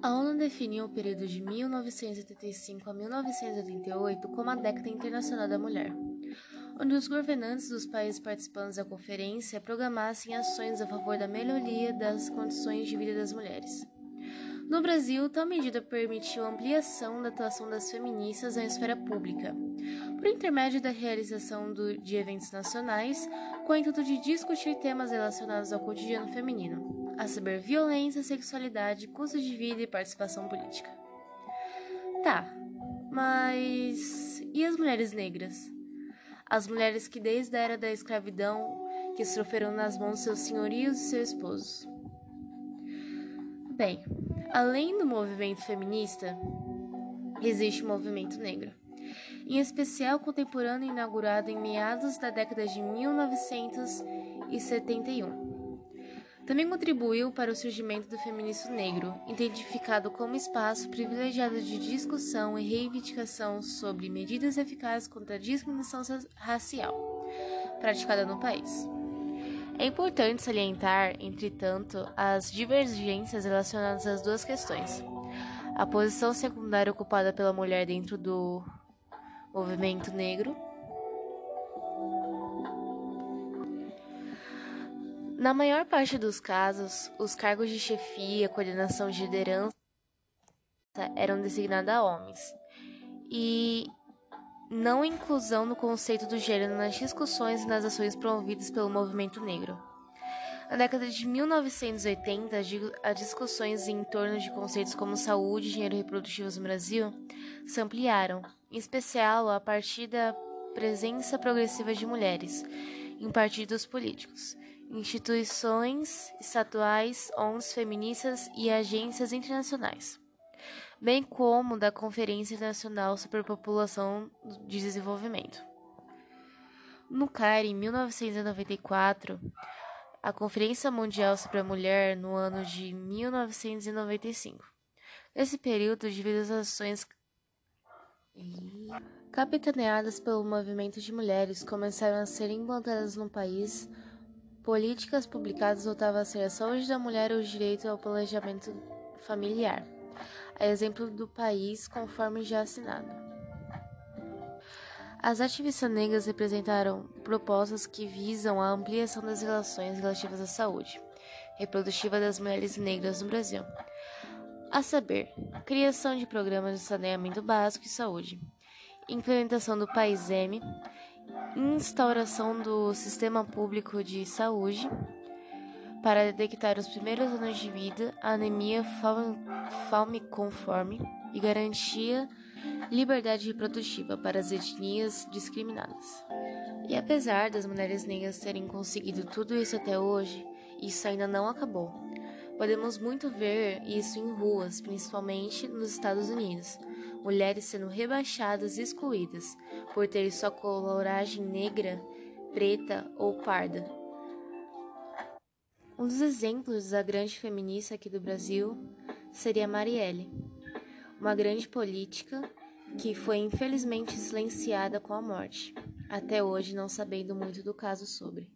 A ONU definiu o período de 1985 a 1988 como a década internacional da mulher, onde os governantes dos países participantes da conferência programassem ações a favor da melhoria das condições de vida das mulheres. No Brasil, tal medida permitiu a ampliação da atuação das feministas na esfera pública, por intermédio da realização do, de eventos nacionais com o intuito de discutir temas relacionados ao cotidiano feminino, a saber, violência, sexualidade, custo de vida e participação política. Tá, mas e as mulheres negras? As mulheres que desde a era da escravidão que sofreram nas mãos seus senhorios e seus esposos. Bem, Além do movimento feminista, existe o movimento negro, em especial contemporâneo inaugurado em meados da década de 1971. Também contribuiu para o surgimento do feminismo negro, identificado como espaço privilegiado de discussão e reivindicação sobre medidas eficazes contra a discriminação racial praticada no país. É importante salientar, entretanto, as divergências relacionadas às duas questões. A posição secundária ocupada pela mulher dentro do movimento negro. Na maior parte dos casos, os cargos de chefia, coordenação de liderança eram designados a homens. E não inclusão no conceito do gênero nas discussões e nas ações promovidas pelo movimento negro. Na década de 1980, as discussões em torno de conceitos como saúde e dinheiro reprodutivo no Brasil se ampliaram, em especial a partir da presença progressiva de mulheres em partidos políticos, instituições estatuais, ONGs feministas e agências internacionais bem como da Conferência Internacional sobre População de Desenvolvimento. No CAIR, em 1994, a Conferência Mundial sobre a Mulher no ano de 1995. Nesse período, devido às ações capitaneadas pelo movimento de mulheres começaram a ser implantadas no país, políticas publicadas voltavam a ser a saúde da mulher e o direito ao planejamento familiar a exemplo do país conforme já assinado. As ativistas negras representaram propostas que visam a ampliação das relações relativas à saúde reprodutiva das mulheres negras no Brasil, a saber, criação de programas de saneamento básico e saúde, implementação do País M, instauração do Sistema Público de Saúde, para detectar os primeiros anos de vida, anemia falmiconforme e garantia liberdade reprodutiva para as etnias discriminadas. E apesar das mulheres negras terem conseguido tudo isso até hoje, isso ainda não acabou. Podemos muito ver isso em ruas, principalmente nos Estados Unidos. Mulheres sendo rebaixadas e excluídas por terem sua coloragem negra, preta ou parda, um dos exemplos da grande feminista aqui do Brasil seria Marielle, uma grande política que foi infelizmente silenciada com a morte, até hoje não sabendo muito do caso sobre.